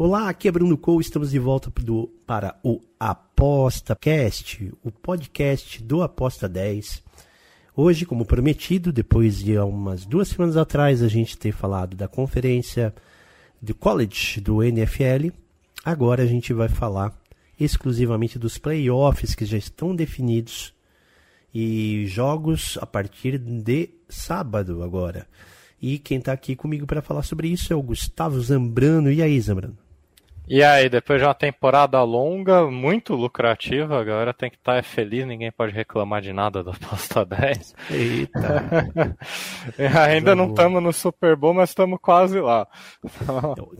Olá, aqui é Bruno Cole, estamos de volta do, para o ApostaCast, o podcast do Aposta 10. Hoje, como prometido, depois de umas duas semanas atrás a gente ter falado da conferência do college do NFL, agora a gente vai falar exclusivamente dos playoffs que já estão definidos e jogos a partir de sábado agora. E quem está aqui comigo para falar sobre isso é o Gustavo Zambrano. E aí, Zambrano? E aí, depois de uma temporada longa, muito lucrativa, agora tem que estar tá feliz, ninguém pode reclamar de nada da aposta 10. Eita! ainda não estamos no Super Bowl, mas estamos quase lá.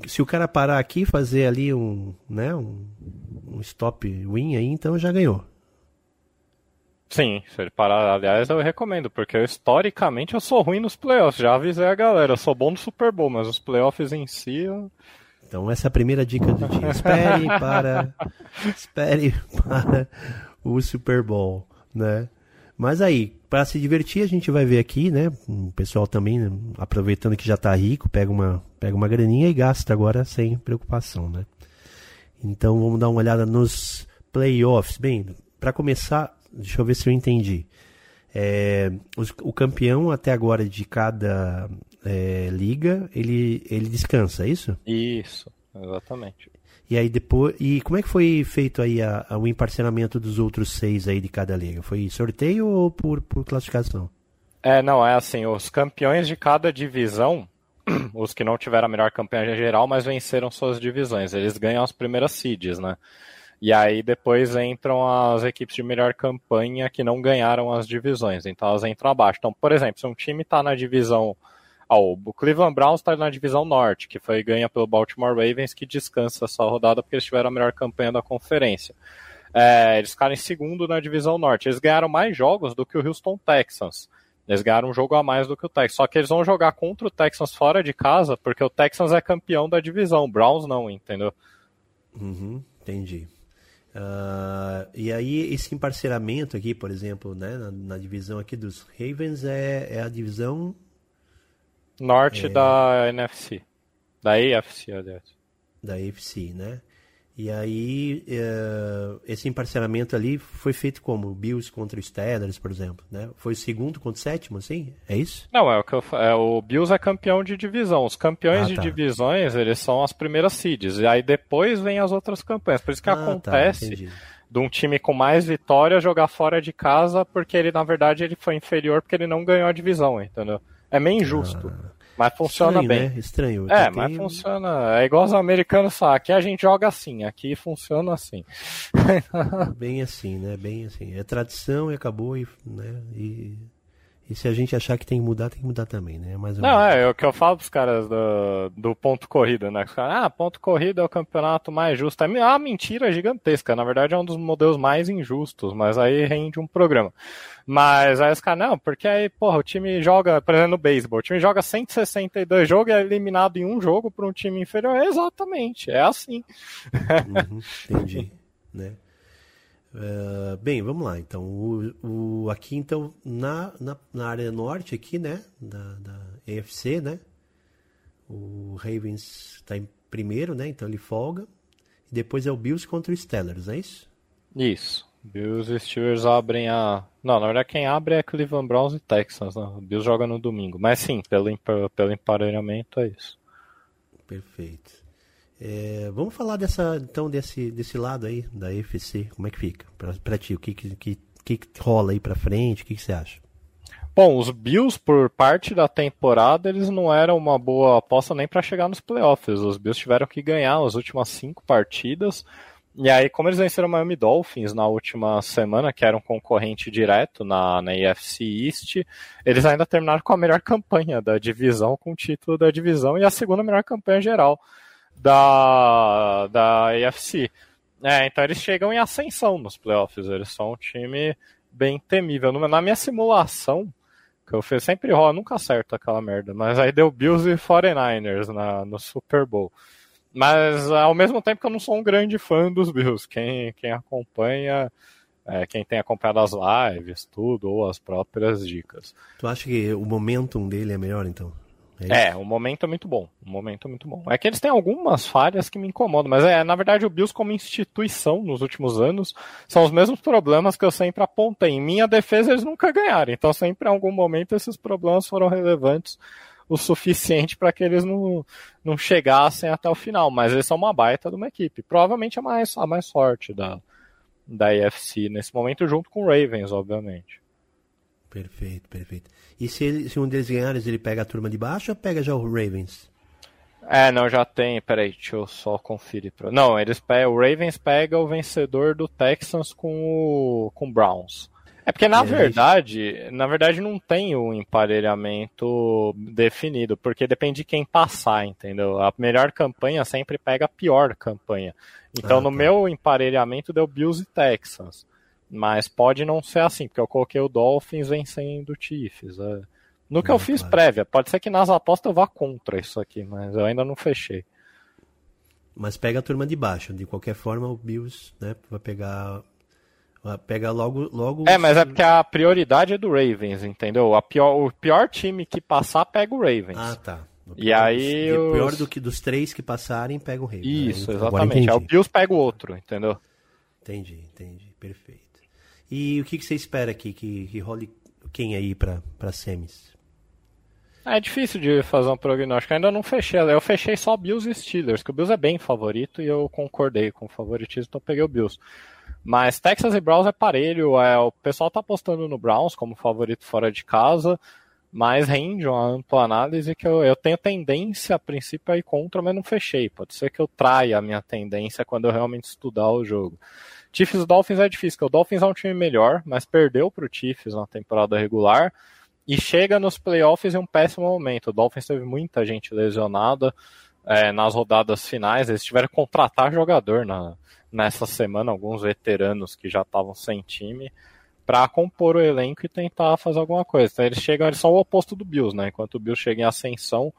Se o cara parar aqui e fazer ali um, né, um, um stop win aí, então já ganhou. Sim, se ele parar, aliás, eu recomendo, porque eu, historicamente eu sou ruim nos playoffs, já avisei a galera, eu sou bom no Super Bowl, mas os playoffs em si eu... Então essa é a primeira dica do dia. Espere para, espere para o Super Bowl, né? Mas aí, para se divertir, a gente vai ver aqui, né? O pessoal também, né? aproveitando que já está rico, pega uma, pega uma graninha e gasta agora sem preocupação, né? Então vamos dar uma olhada nos playoffs. Bem, para começar, deixa eu ver se eu entendi. É, os, o campeão até agora de cada é, liga, ele, ele descansa, é isso? Isso, exatamente. E aí depois. E como é que foi feito aí a, a, o emparceramento dos outros seis aí de cada liga? Foi sorteio ou por, por classificação? É, não, é assim, os campeões de cada divisão, os que não tiveram a melhor campanha geral, mas venceram suas divisões, eles ganham as primeiras seeds, né? E aí depois entram as equipes de melhor campanha que não ganharam as divisões, então elas entram abaixo. Então, por exemplo, se um time está na divisão ah, o Cleveland Browns está na divisão norte, que foi ganha pelo Baltimore Ravens, que descansa essa rodada porque eles tiveram a melhor campanha da conferência. É, eles ficaram em segundo na divisão norte. Eles ganharam mais jogos do que o Houston Texans. Eles ganharam um jogo a mais do que o Texans. Só que eles vão jogar contra o Texans fora de casa, porque o Texans é campeão da divisão. O Browns não, entendeu? Uhum, entendi. Uh, e aí, esse emparceramento aqui, por exemplo, né, na, na divisão aqui dos Ravens, é, é a divisão Norte é... da NFC. Da AFC, aliás. Da AFC, né? E aí, uh, esse emparceramento ali foi feito como? Bills contra Steelers, por exemplo, né? Foi o segundo contra o sétimo, assim? É isso? Não, é o que eu, é, o Bills é campeão de divisão. Os campeões ah, de tá. divisões, eles são as primeiras seeds. E aí depois vem as outras campanhas. Por isso que ah, tá, acontece... Tá, de um time com mais vitória jogar fora de casa, porque ele, na verdade, ele foi inferior porque ele não ganhou a divisão, entendeu? É meio injusto. Ah, mas funciona estranho, bem. Né? Estranho. É, tem... mas funciona. É igual os americanos falam. Aqui a gente joga assim, aqui funciona assim. bem assim, né? Bem assim. É tradição e acabou, e, né? E e se a gente achar que tem que mudar, tem que mudar também, né? Mais não, é, é o que eu falo pros caras do, do ponto corrida, né? Os caras, ah, ponto corrida é o campeonato mais justo. É uma mentira gigantesca. Na verdade, é um dos modelos mais injustos, mas aí rende um programa. Mas aí os caras, não, porque aí, porra, o time joga, por exemplo, no beisebol, o time joga 162 jogos e é eliminado em um jogo por um time inferior. É exatamente, é assim. Uhum, entendi, né? Uh, bem, vamos lá. Então, o, o, aqui então na, na, na, área norte aqui, né, da, da AFC, né, o Ravens está em primeiro, né, então ele folga. E depois é o Bills contra o Steelers, é isso? Isso. Bills e Steelers abrem a. Não, na verdade quem abre é Cleveland Browns e Texans. Né? O Bills joga no domingo. Mas sim, pelo, pelo emparelhamento é isso. Perfeito. É, vamos falar dessa, então desse, desse lado aí da EFC, como é que fica para ti? O que, que, que, que rola aí para frente? O que, que você acha? Bom, os Bills, por parte da temporada, eles não eram uma boa aposta nem para chegar nos playoffs. Os Bills tiveram que ganhar as últimas cinco partidas. E aí, como eles venceram o Miami Dolphins na última semana, que era um concorrente direto na, na AFC East, eles ainda terminaram com a melhor campanha da divisão, com o título da divisão e a segunda melhor campanha geral da, da AFC. É, então eles chegam em ascensão nos playoffs. Eles são um time bem temível. Na minha simulação, que eu fiz sempre rola, nunca acerto aquela merda. Mas aí deu Bills e 49ers na, no Super Bowl. Mas ao mesmo tempo que eu não sou um grande fã dos Bills. Quem, quem acompanha, é, quem tem acompanhado as lives, tudo, ou as próprias dicas. Tu acha que o momentum dele é melhor então? É, é, o momento é muito bom. O momento é muito bom. É que eles têm algumas falhas que me incomodam, mas é, na verdade, o Bills como instituição nos últimos anos são os mesmos problemas que eu sempre apontei. Em minha defesa, eles nunca ganharam. Então, sempre em algum momento, esses problemas foram relevantes o suficiente para que eles não, não chegassem até o final. Mas eles são uma baita de uma equipe. Provavelmente a mais, a mais forte da, da AFC nesse momento, junto com o Ravens, obviamente. Perfeito, perfeito. E se, ele, se um deles ganhar, ele pega a turma de baixo ou pega já o Ravens? É, não, já tem. Peraí, deixa eu só conferir. Pra... Não, eles pegam, o Ravens pega o vencedor do Texans com o com Browns. É porque na é, verdade, na verdade não tem o emparelhamento definido, porque depende de quem passar, entendeu? A melhor campanha sempre pega a pior campanha. Então ah, no tá. meu emparelhamento deu Bills e Texans. Mas pode não ser assim, porque eu coloquei o Dolphins vencendo o Chiefs. É. No que eu fiz claro. prévia, pode ser que nas apostas eu vá contra isso aqui, mas eu ainda não fechei. Mas pega a turma de baixo, de qualquer forma o Bills né, vai pegar. Pega logo, logo. É, mas é porque a prioridade é do Ravens, entendeu? A pior, o pior time que passar pega o Ravens. Ah, tá. E aí. Os... Pior do que dos três que passarem, pega o Ravens. Isso, né? exatamente. Aí o Bills pega o outro, entendeu? Entendi, entendi. Perfeito. E o que, que você espera aqui que, que role quem aí para semis? É difícil de fazer um prognóstico. Ainda não fechei. Eu fechei só Bills e Steelers, que o Bills é bem favorito e eu concordei com o favoritismo, então peguei o Bills. Mas Texas e Browns é parelho. É, o pessoal tá apostando no Browns como favorito fora de casa, mas rende uma ampla análise que eu, eu tenho tendência, a princípio, a ir contra, mas não fechei. Pode ser que eu traia a minha tendência quando eu realmente estudar o jogo. Chiefs e Dolphins é difícil, porque o Dolphins é um time melhor, mas perdeu para o Chiefs na temporada regular e chega nos playoffs em um péssimo momento. O Dolphins teve muita gente lesionada é, nas rodadas finais, eles tiveram que contratar jogador na, nessa semana, alguns veteranos que já estavam sem time, para compor o elenco e tentar fazer alguma coisa. Então eles chegam, eles são o oposto do Bills, né? Enquanto o Bills chega em ascensão,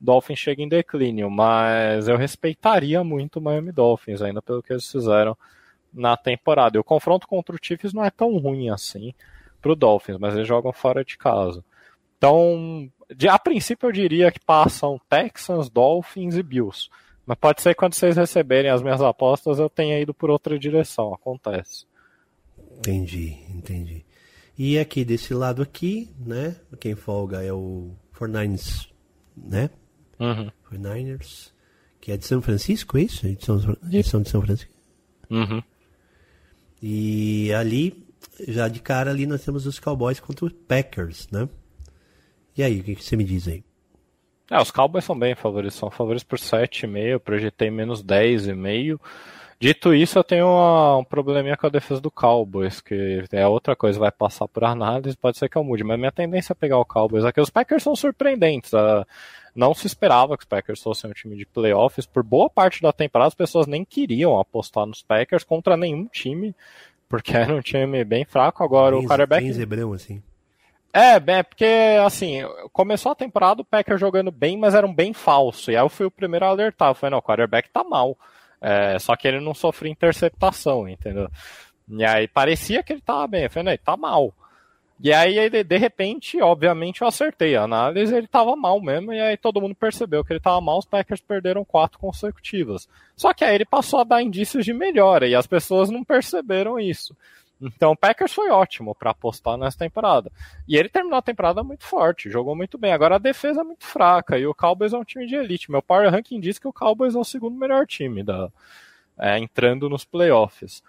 Dolphins chega em declínio, mas eu respeitaria muito o Miami Dolphins, ainda pelo que eles fizeram na temporada. E o confronto contra o Chiefs não é tão ruim assim para o Dolphins, mas eles jogam fora de casa. Então, de, a princípio eu diria que passam Texans, Dolphins e Bills. Mas pode ser que quando vocês receberem as minhas apostas eu tenha ido por outra direção. Acontece. Entendi, entendi. E aqui desse lado aqui, né? Quem folga é o 49ers, né? Uhum. 49ers, que é de São Francisco, é isso? Edição, edição de São Francisco. Uhum. E ali, já de cara ali, nós temos os Cowboys contra os Packers, né? E aí, o que, você me diz aí? É, os Cowboys são bem favoritos, são favoritos por 7,5, projetei menos 10,5. Dito isso, eu tenho uma, um probleminha com a defesa do Cowboys, que é outra coisa, vai passar por análise, pode ser que eu mude, mas minha tendência é pegar o Cowboys. Aqui os Packers são surpreendentes, uh, não se esperava que os Packers fossem um time de playoffs. Por boa parte da temporada, as pessoas nem queriam apostar nos Packers contra nenhum time, porque era um time bem fraco. Agora bem, o quarterback. Bem zebrão, assim. É, é, porque assim, começou a temporada o Packers jogando bem, mas era um bem falso. E aí eu fui o primeiro a alertar. Eu falei, não, o quarterback tá mal. É, só que ele não sofreu interceptação, entendeu? E aí parecia que ele tava bem. Eu falei, não, ele tá mal. E aí, de repente, obviamente, eu acertei a análise, ele tava mal mesmo, e aí todo mundo percebeu que ele tava mal, os Packers perderam quatro consecutivas. Só que aí ele passou a dar indícios de melhora, e as pessoas não perceberam isso. Então o Packers foi ótimo para apostar nessa temporada. E ele terminou a temporada muito forte, jogou muito bem. Agora a defesa é muito fraca e o Cowboys é um time de elite. Meu power ranking diz que o Cowboys é o segundo melhor time da, é, entrando nos playoffs.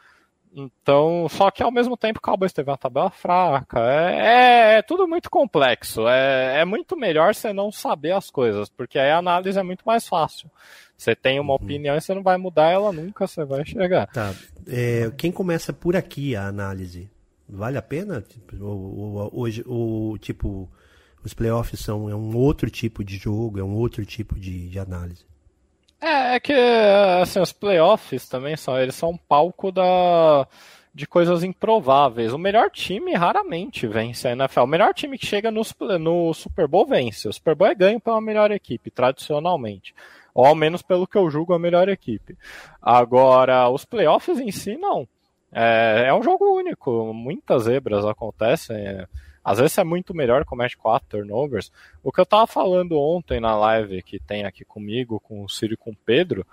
Então, só que ao mesmo tempo o Cowboys teve uma tabela fraca. É, é, é tudo muito complexo. É, é, muito melhor você não saber as coisas, porque aí a análise é muito mais fácil. Você tem uma uhum. opinião e você não vai mudar ela nunca, você vai chegar. Tá. É, quem começa por aqui a análise, vale a pena? Tipo, ou, hoje, ou, tipo, os playoffs são é um outro tipo de jogo, é um outro tipo de, de análise? É, é que assim, os playoffs também são, eles são um palco da, de coisas improváveis. O melhor time raramente vence a NFL. O melhor time que chega no, no Super Bowl vence. O Super Bowl é ganho pela melhor equipe, tradicionalmente. Ou ao menos pelo que eu julgo a melhor equipe. Agora, os playoffs em si, não. É, é um jogo único. Muitas zebras acontecem. É, às vezes é muito melhor, comete quatro turnovers. O que eu tava falando ontem na live que tem aqui comigo, com o Ciro e com o Pedro,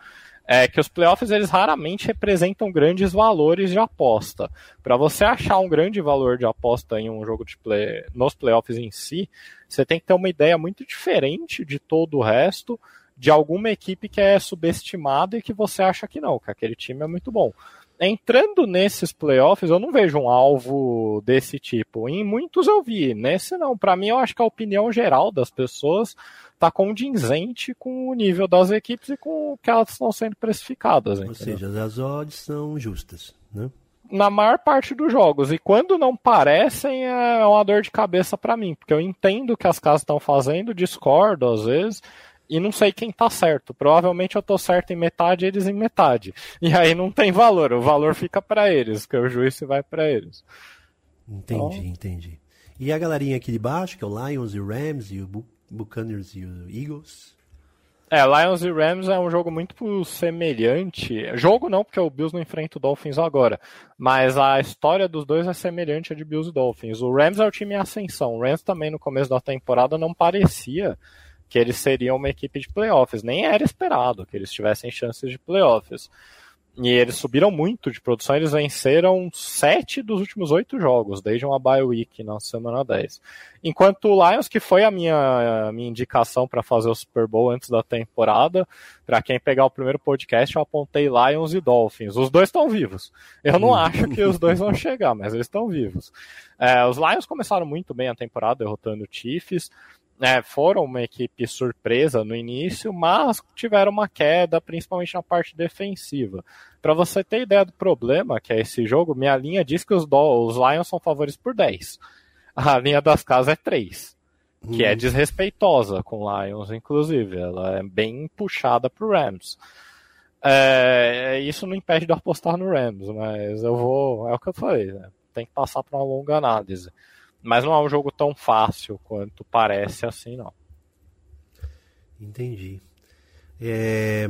é que os playoffs eles raramente representam grandes valores de aposta. Para você achar um grande valor de aposta em um jogo de play, nos playoffs em si, você tem que ter uma ideia muito diferente de todo o resto, de alguma equipe que é subestimada e que você acha que não, que aquele time é muito bom entrando nesses playoffs, eu não vejo um alvo desse tipo. Em muitos eu vi, nesse não. Para mim, eu acho que a opinião geral das pessoas está condizente com o nível das equipes e com o que elas estão sendo precificadas. Ou entendeu? seja, as odds são justas, né? Na maior parte dos jogos. E quando não parecem, é uma dor de cabeça para mim, porque eu entendo o que as casas estão fazendo, discordo às vezes, e não sei quem tá certo. Provavelmente eu tô certo em metade, eles em metade. E aí não tem valor, o valor fica para eles, que o juízo vai para eles. Entendi, então... entendi. E a galerinha aqui de baixo, que é o Lions e o Rams e o Buccaneers e o Eagles? É, Lions e Rams é um jogo muito semelhante. Jogo não, porque o Bills não enfrenta o Dolphins agora. Mas a história dos dois é semelhante à de Bills e Dolphins. O Rams é o time em ascensão. O Rams também no começo da temporada não parecia que eles seriam uma equipe de playoffs. Nem era esperado que eles tivessem chances de playoffs. E eles subiram muito de produção, eles venceram sete dos últimos oito jogos, desde uma bye week na semana 10. Enquanto o Lions, que foi a minha, a minha indicação para fazer o Super Bowl antes da temporada, para quem pegar o primeiro podcast, eu apontei Lions e Dolphins. Os dois estão vivos. Eu não acho que os dois vão chegar, mas eles estão vivos. É, os Lions começaram muito bem a temporada, derrotando o Chiefs é, foram uma equipe surpresa no início, mas tiveram uma queda, principalmente na parte defensiva. Para você ter ideia do problema que é esse jogo, minha linha diz que os, do, os Lions são favoritos por 10. A linha das casas é 3, que é uhum. desrespeitosa com Lions, inclusive. Ela é bem puxada pro Rams. É, isso não impede de apostar no Rams, mas eu vou. É o que eu falei, né? tem que passar para uma longa análise. Mas não é um jogo tão fácil quanto parece assim, não. Entendi. É...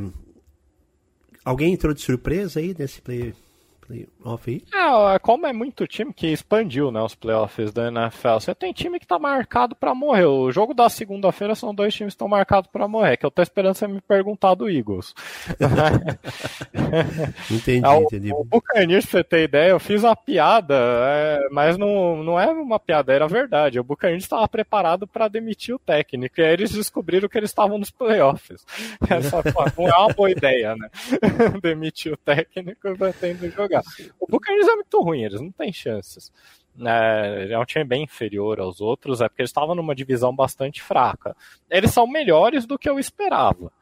Alguém entrou de surpresa aí nesse play, playoff aí? É, como é muito time que expandiu né, os playoffs da NFL, você tem time que tá marcado para morrer. O jogo da segunda-feira são dois times que estão marcados para morrer, que eu tô esperando você me perguntar do Eagles. entendi, é, entendi. O, o Buccaneers, pra você ter ideia, eu fiz uma piada, é, mas não, não é uma piada, era verdade. O Buccaneers estava preparado para demitir o técnico, e aí eles descobriram que eles estavam nos playoffs. Essa não é uma boa ideia, né? demitir o técnico pretendo jogar. O Buccaneers é muito ruim, eles não têm chances. É, é um time bem inferior aos outros, é porque eles estavam numa divisão bastante fraca. Eles são melhores do que eu esperava.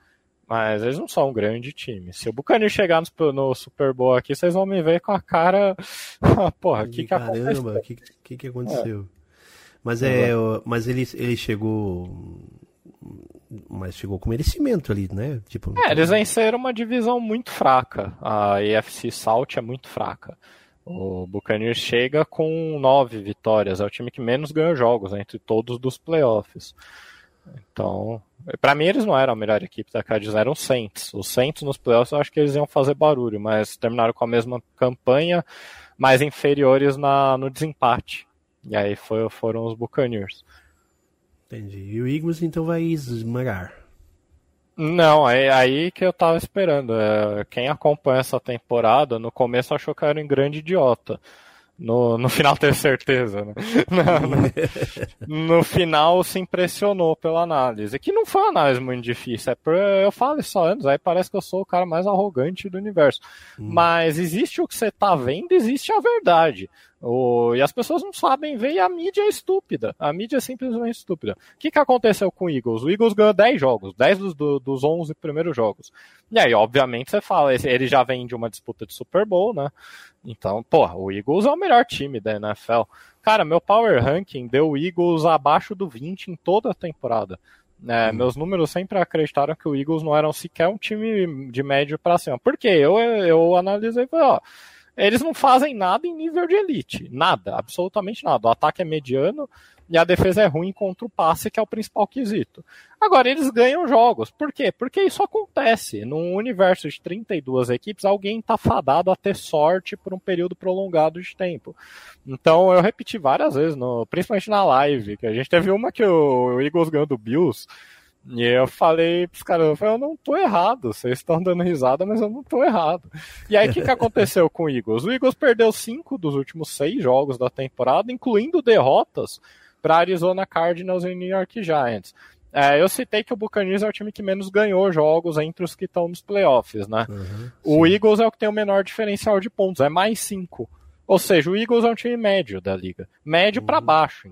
Mas eles não são um grande time. Se o Buccaneers chegar no, no, Super Bowl aqui, vocês vão me ver com a cara. Porra, o que, que aconteceu? Caramba, o que, que, que aconteceu? É. Mas, é, mas ele, ele chegou mas chegou com merecimento ali, né? Tipo, é, eles venceram uma divisão muito fraca. A EFC South é muito fraca. O Buccaneers chega com nove vitórias, é o time que menos ganhou jogos né, entre todos dos playoffs. Então, para mim eles não eram a melhor equipe da Cardinals, eram os Saints. Os Saints nos playoffs eu acho que eles iam fazer barulho, mas terminaram com a mesma campanha, mas inferiores na, no desempate. E aí foi, foram os Buccaneers. Entendi. E o Eagles então vai esmagar. Não, é aí que eu tava esperando. É, quem acompanha essa temporada, no começo achou que eu era um grande idiota. No, no final ter certeza, né? no, no, final se impressionou pela análise. Que não foi uma análise muito difícil. É por, eu falo isso há anos, aí parece que eu sou o cara mais arrogante do universo. Hum. Mas existe o que você tá vendo, existe a verdade. O, e as pessoas não sabem ver e a mídia é estúpida. A mídia é simplesmente estúpida. O que, que aconteceu com o Eagles? O Eagles ganhou 10 jogos, 10 dos, do, dos 11 primeiros jogos. E aí, obviamente, você fala, ele já vem de uma disputa de Super Bowl, né? Então, porra, o Eagles é o melhor time da NFL. Cara, meu Power Ranking deu o Eagles abaixo do 20 em toda a temporada. É, hum. Meus números sempre acreditaram que o Eagles não eram sequer um time de médio para cima. Por quê? Eu, eu analisei e falei, ó, eles não fazem nada em nível de elite. Nada, absolutamente nada. O ataque é mediano, e a defesa é ruim contra o passe, que é o principal quesito. Agora, eles ganham jogos. Por quê? Porque isso acontece. Num universo de 32 equipes, alguém está fadado a ter sorte por um período prolongado de tempo. Então, eu repeti várias vezes, no, principalmente na live, que a gente teve uma que o Eagles ganhou do Bills. E eu falei pros caras, eu, falei, eu não tô errado, vocês estão dando risada, mas eu não tô errado. E aí o que, que aconteceu com o Eagles? O Eagles perdeu cinco dos últimos seis jogos da temporada, incluindo derrotas para Arizona Cardinals e New York Giants. É, eu citei que o Buccaneers é o time que menos ganhou jogos entre os que estão nos playoffs, né? Uhum, o Eagles é o que tem o menor diferencial de pontos, é mais 5. Ou seja, o Eagles é um time médio da liga. Médio uhum. para baixo,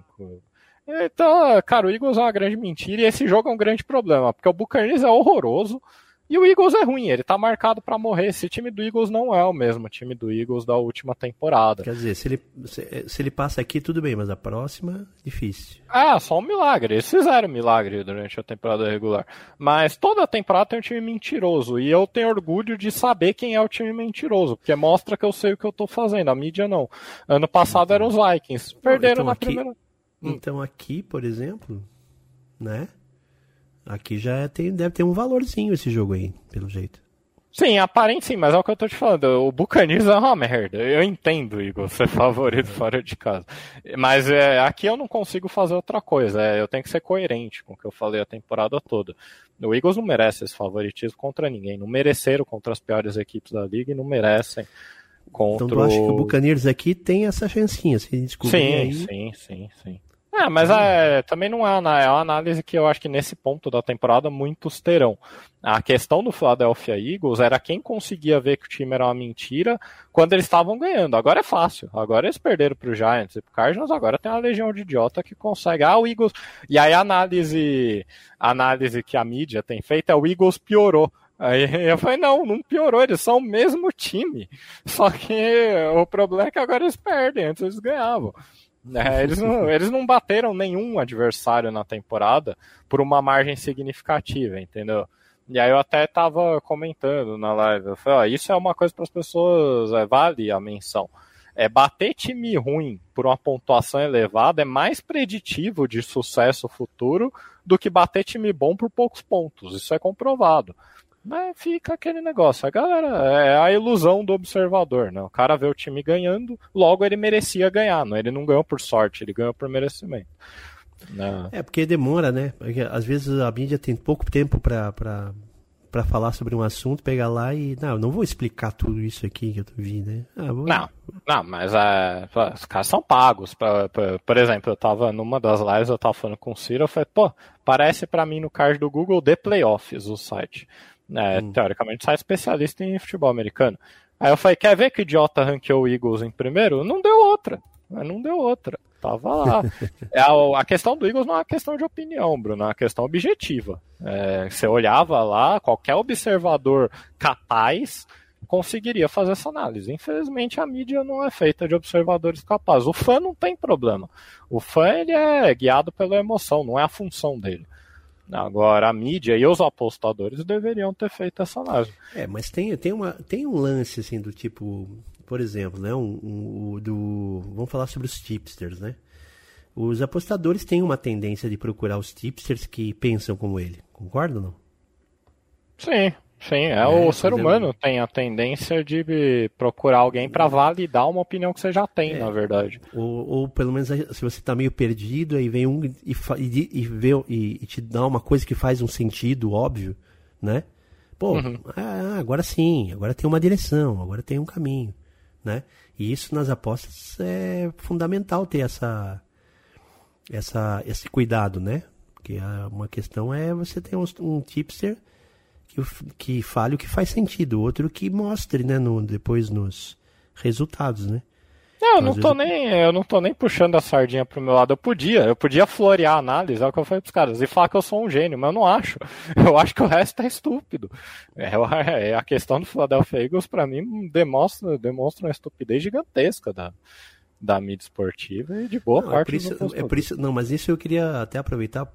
Então, cara, o Eagles é uma grande mentira e esse jogo é um grande problema, porque o Buccaneers é horroroso, e o Eagles é ruim, ele tá marcado para morrer. Esse time do Eagles não é o mesmo time do Eagles da última temporada. Quer dizer, se ele, se, se ele passa aqui, tudo bem, mas a próxima, difícil. Ah, só um milagre. Eles fizeram milagre durante a temporada regular. Mas toda temporada tem um time mentiroso. E eu tenho orgulho de saber quem é o time mentiroso, porque mostra que eu sei o que eu tô fazendo. A mídia não. Ano passado eram os Vikings. Perderam então, na aqui, primeira. Hum. Então aqui, por exemplo, né? Aqui já tem, deve ter um valorzinho esse jogo aí, pelo jeito. Sim, aparente sim, mas é o que eu tô te falando. O Buccaneers é uma merda. Eu entendo, Igor, ser favorito fora de casa. Mas é, aqui eu não consigo fazer outra coisa. É, eu tenho que ser coerente com o que eu falei a temporada toda. O Eagles não merece esse favoritismo contra ninguém. Não mereceram contra as piores equipes da liga e não merecem contra Então tu acha que o Buccaneers aqui tem essa chancinha, se descobrir sim, aí... Sim, sim, sim. É, mas é, também não é, é uma análise que eu acho que nesse ponto da temporada muitos terão. A questão do Philadelphia Eagles era quem conseguia ver que o time era uma mentira quando eles estavam ganhando. Agora é fácil. Agora eles perderam para o Giants e para Cardinals, agora tem uma legião de idiota que consegue. Ah, o Eagles. E aí a análise, a análise que a mídia tem feito é o Eagles piorou. Aí eu falei, não, não piorou, eles são o mesmo time. Só que o problema é que agora eles perdem, antes eles ganhavam. É, eles, não, eles não bateram nenhum adversário na temporada por uma margem significativa, entendeu? E aí eu até tava comentando na live, eu falei, ó, isso é uma coisa para as pessoas, é, vale a menção. É, bater time ruim por uma pontuação elevada é mais preditivo de sucesso futuro do que bater time bom por poucos pontos. Isso é comprovado. Mas fica aquele negócio. A galera é a ilusão do observador, né? O cara vê o time ganhando, logo ele merecia ganhar, não? Ele não ganhou por sorte, ele ganhou por merecimento. Não. Né? É, porque demora, né? Porque às vezes a mídia tem pouco tempo para para falar sobre um assunto, pegar lá e. Não, não vou explicar tudo isso aqui que eu vi, né? Ah, vou... Não, não, mas é, os caras são pagos. Pra, pra, por exemplo, eu tava numa das lives, eu tava falando com o Ciro, eu falei, pô, parece para mim no card do Google The Playoffs o site. É, hum. Teoricamente, sai especialista em futebol americano. Aí eu falei, quer ver que idiota ranqueou o Eagles em primeiro? Não deu outra. Não deu outra. Tava lá. é, a, a, questão do Eagles não é uma questão de opinião, Bruno, é uma questão objetiva. É, você olhava lá, qualquer observador capaz conseguiria fazer essa análise. Infelizmente, a mídia não é feita de observadores capazes. O fã não tem problema. O fã ele é guiado pela emoção, não é a função dele. Agora, a mídia e os apostadores deveriam ter feito essa análise. É, mas tem, tem, uma, tem um lance, assim, do tipo, por exemplo, né, um, um, do, vamos falar sobre os tipsters, né? Os apostadores têm uma tendência de procurar os tipsters que pensam como ele, concorda ou não? Sim, Sim, é, é o ser humano tem a tendência de procurar alguém para validar uma opinião que você já tem, é, na verdade. Ou, ou, pelo menos se você está meio perdido, aí vem um e, e, e, vê, e, e, te dá uma coisa que faz um sentido óbvio, né? Pô, uhum. ah, agora sim, agora tem uma direção, agora tem um caminho, né? E isso nas apostas é fundamental ter essa, essa, esse cuidado, né? Porque uma questão é você ter um, um tipster que, que fale o que faz sentido, outro que mostre, né, no, depois nos resultados, né? Não, eu não, tô nem, eu não tô nem puxando a sardinha pro meu lado. Eu podia, eu podia florear a análise, é o que eu falei pros caras, e falar que eu sou um gênio, mas eu não acho. Eu acho que o resto é estúpido. É, é a questão do Philadelphia Eagles, para mim, demonstra, demonstra uma estupidez gigantesca da, da mídia esportiva e de boa não, parte é por isso, do é por isso Não, mas isso eu queria até aproveitar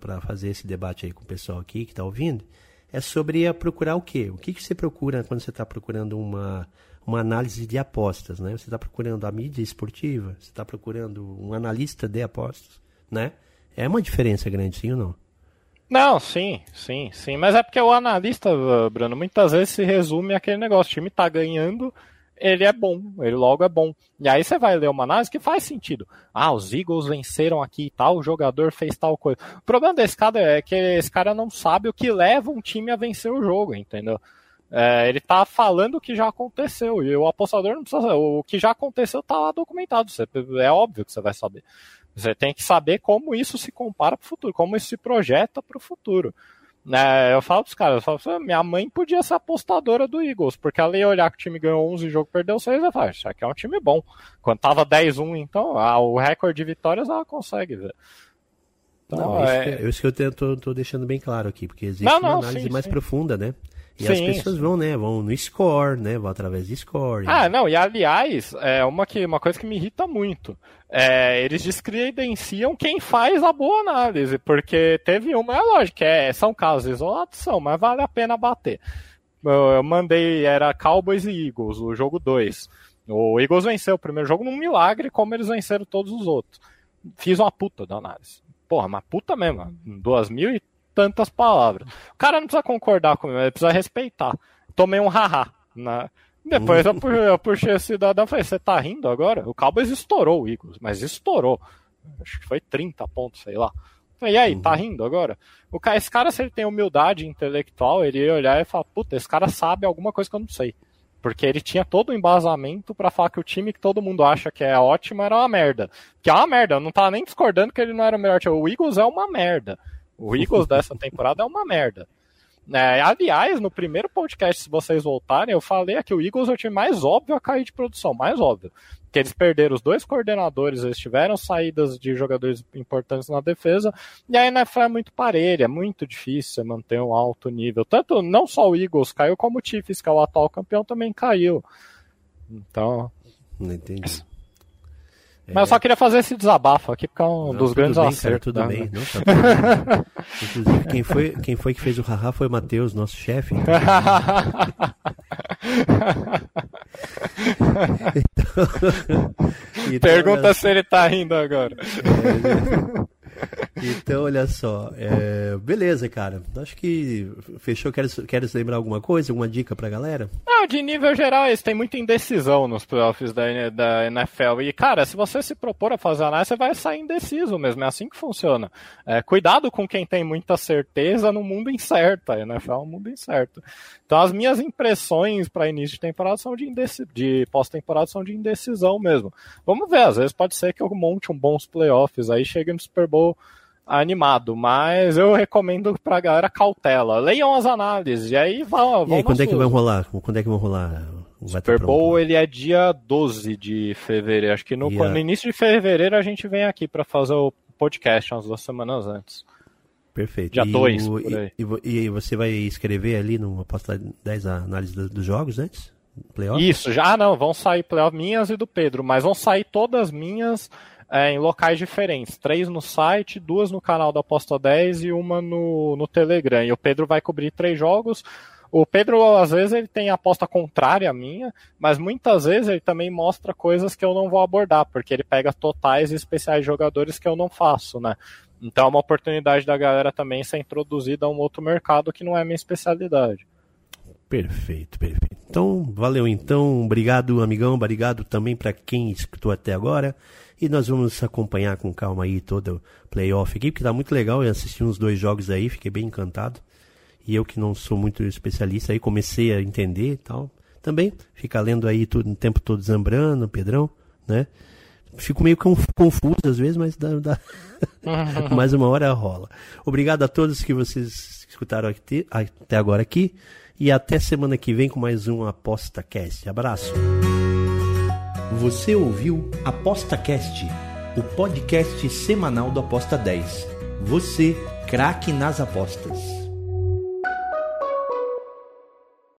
para fazer esse debate aí com o pessoal aqui que está ouvindo. É sobre procurar o quê? O que, que você procura quando você está procurando uma, uma análise de apostas, né? Você está procurando a mídia esportiva? Você está procurando um analista de apostas, né? É uma diferença grande, sim ou não? Não, sim, sim, sim. Mas é porque o analista, Bruno, muitas vezes se resume aquele negócio. O time tá ganhando, ele é bom, ele logo é bom. E aí você vai ler uma análise que faz sentido. Ah, os Eagles venceram aqui e tal, o jogador fez tal coisa. O problema desse cara é que esse cara não sabe o que leva um time a vencer o jogo, entendeu? É, ele tá falando o que já aconteceu e o apostador não precisa saber. O que já aconteceu tá lá documentado. Você, é óbvio que você vai saber. Você tem que saber como isso se compara para o futuro, como isso se projeta para o futuro. É, eu falo para os caras, eu falo, minha mãe podia ser apostadora do Eagles, porque ela ia olhar que o time ganhou 11 jogos perdeu 6, ela fala, isso aqui é um time bom. Quando tava 10-1, então, ah, o recorde de vitórias ela consegue ver. Então, não, é... isso, que, isso que eu tô, tô, deixando bem claro aqui, porque existe não, não, uma análise sim, mais sim. profunda, né? E sim, as pessoas vão, né? Vão no score, né? Vão através de score. Ah, não, e aliás, é uma, que, uma coisa que me irrita muito. É, eles descredenciam quem faz a boa análise, porque teve uma, é lógico, é, são casos isolados, são, mas vale a pena bater. Eu, eu mandei, era Cowboys e Eagles, o jogo 2. O Eagles venceu o primeiro jogo num milagre, como eles venceram todos os outros. Fiz uma puta da análise. Porra, uma puta mesmo. Duas mil e tantas palavras. O cara não precisa concordar comigo, ele precisa respeitar. Tomei um haha. Né? Depois eu, puxei, eu puxei o cidadão e falei, você tá rindo agora? O Cowboys estourou o Eagles, mas estourou. Acho que foi 30 pontos, sei lá. E aí, tá uhum. rindo agora? O cara, esse cara, se ele tem humildade intelectual, ele ia olhar e falar, puta, esse cara sabe alguma coisa que eu não sei. Porque ele tinha todo o embasamento para falar que o time que todo mundo acha que é ótimo era uma merda. Que é uma merda, eu não tava nem discordando que ele não era o melhor time. O Eagles é uma merda. O Eagles dessa temporada é uma merda. É, aliás, no primeiro podcast, se vocês voltarem, eu falei que o Eagles é o time mais óbvio a cair de produção, mais óbvio. Que eles perderam os dois coordenadores, eles tiveram saídas de jogadores importantes na defesa, e a NFL é muito parelha, é muito difícil manter um alto nível. Tanto não só o Eagles caiu, como o Chiefs, que é o atual campeão, também caiu. Então. Não entendi. Mas eu só queria fazer esse desabafo aqui, porque é um não, dos grandes bem, acertos. Cara, tudo né? bem, não, tá tudo bem. Inclusive, quem foi, quem foi que fez o haha foi o Matheus, nosso chefe. Então... então... então... Pergunta se ele tá rindo agora. É, então, olha só. É... Beleza, cara. Acho que fechou. Queres, queres lembrar alguma coisa? Alguma dica pra galera? Não, de nível geral, eles têm muita indecisão nos playoffs da, da NFL. E, cara, se você se propor a fazer análise, você vai sair indeciso mesmo. É assim que funciona. É, cuidado com quem tem muita certeza no mundo incerto. A NFL é um mundo incerto. Então, as minhas impressões para início de temporada são de, de pós-temporada são de indecisão mesmo. Vamos ver, às vezes pode ser que eu monte um bons playoffs, aí chegue no Super Bowl animado, mas eu recomendo pra galera cautela. Leiam as análises e aí vão. E aí, quando é que vai rolar? Quando é que vai rolar? O Super Bowl ele é dia 12 de fevereiro. Acho que no, no início de fevereiro a gente vem aqui para fazer o podcast umas duas semanas antes. Perfeito. Dia 2. E, e, e, você vai escrever ali no Aposta 10 a análise dos jogos antes? Playoff? Isso, já não, vão sair playoff minhas e do Pedro, mas vão sair todas minhas é, em locais diferentes. Três no site, duas no canal da Aposta 10 e uma no, no Telegram. E o Pedro vai cobrir três jogos. O Pedro, às vezes, ele tem aposta contrária à minha, mas muitas vezes ele também mostra coisas que eu não vou abordar, porque ele pega totais e especiais jogadores que eu não faço, né? Então é uma oportunidade da galera também ser introduzida a um outro mercado que não é minha especialidade. Perfeito, perfeito. Então, valeu então. Obrigado, amigão. Obrigado também para quem escutou até agora. E nós vamos acompanhar com calma aí todo o playoff aqui, porque tá muito legal. Eu assisti uns dois jogos aí, fiquei bem encantado. E eu que não sou muito especialista aí, comecei a entender e tal. Também ficar lendo aí tudo o tempo todo Zambrano, Pedrão, né? Fico meio confuso às vezes, mas dá, dá... mais uma hora rola. Obrigado a todos que vocês escutaram até agora aqui. E até semana que vem com mais um Aposta Cast. Abraço. Você ouviu ApostaCast, o podcast semanal do Aposta 10. Você, craque nas apostas.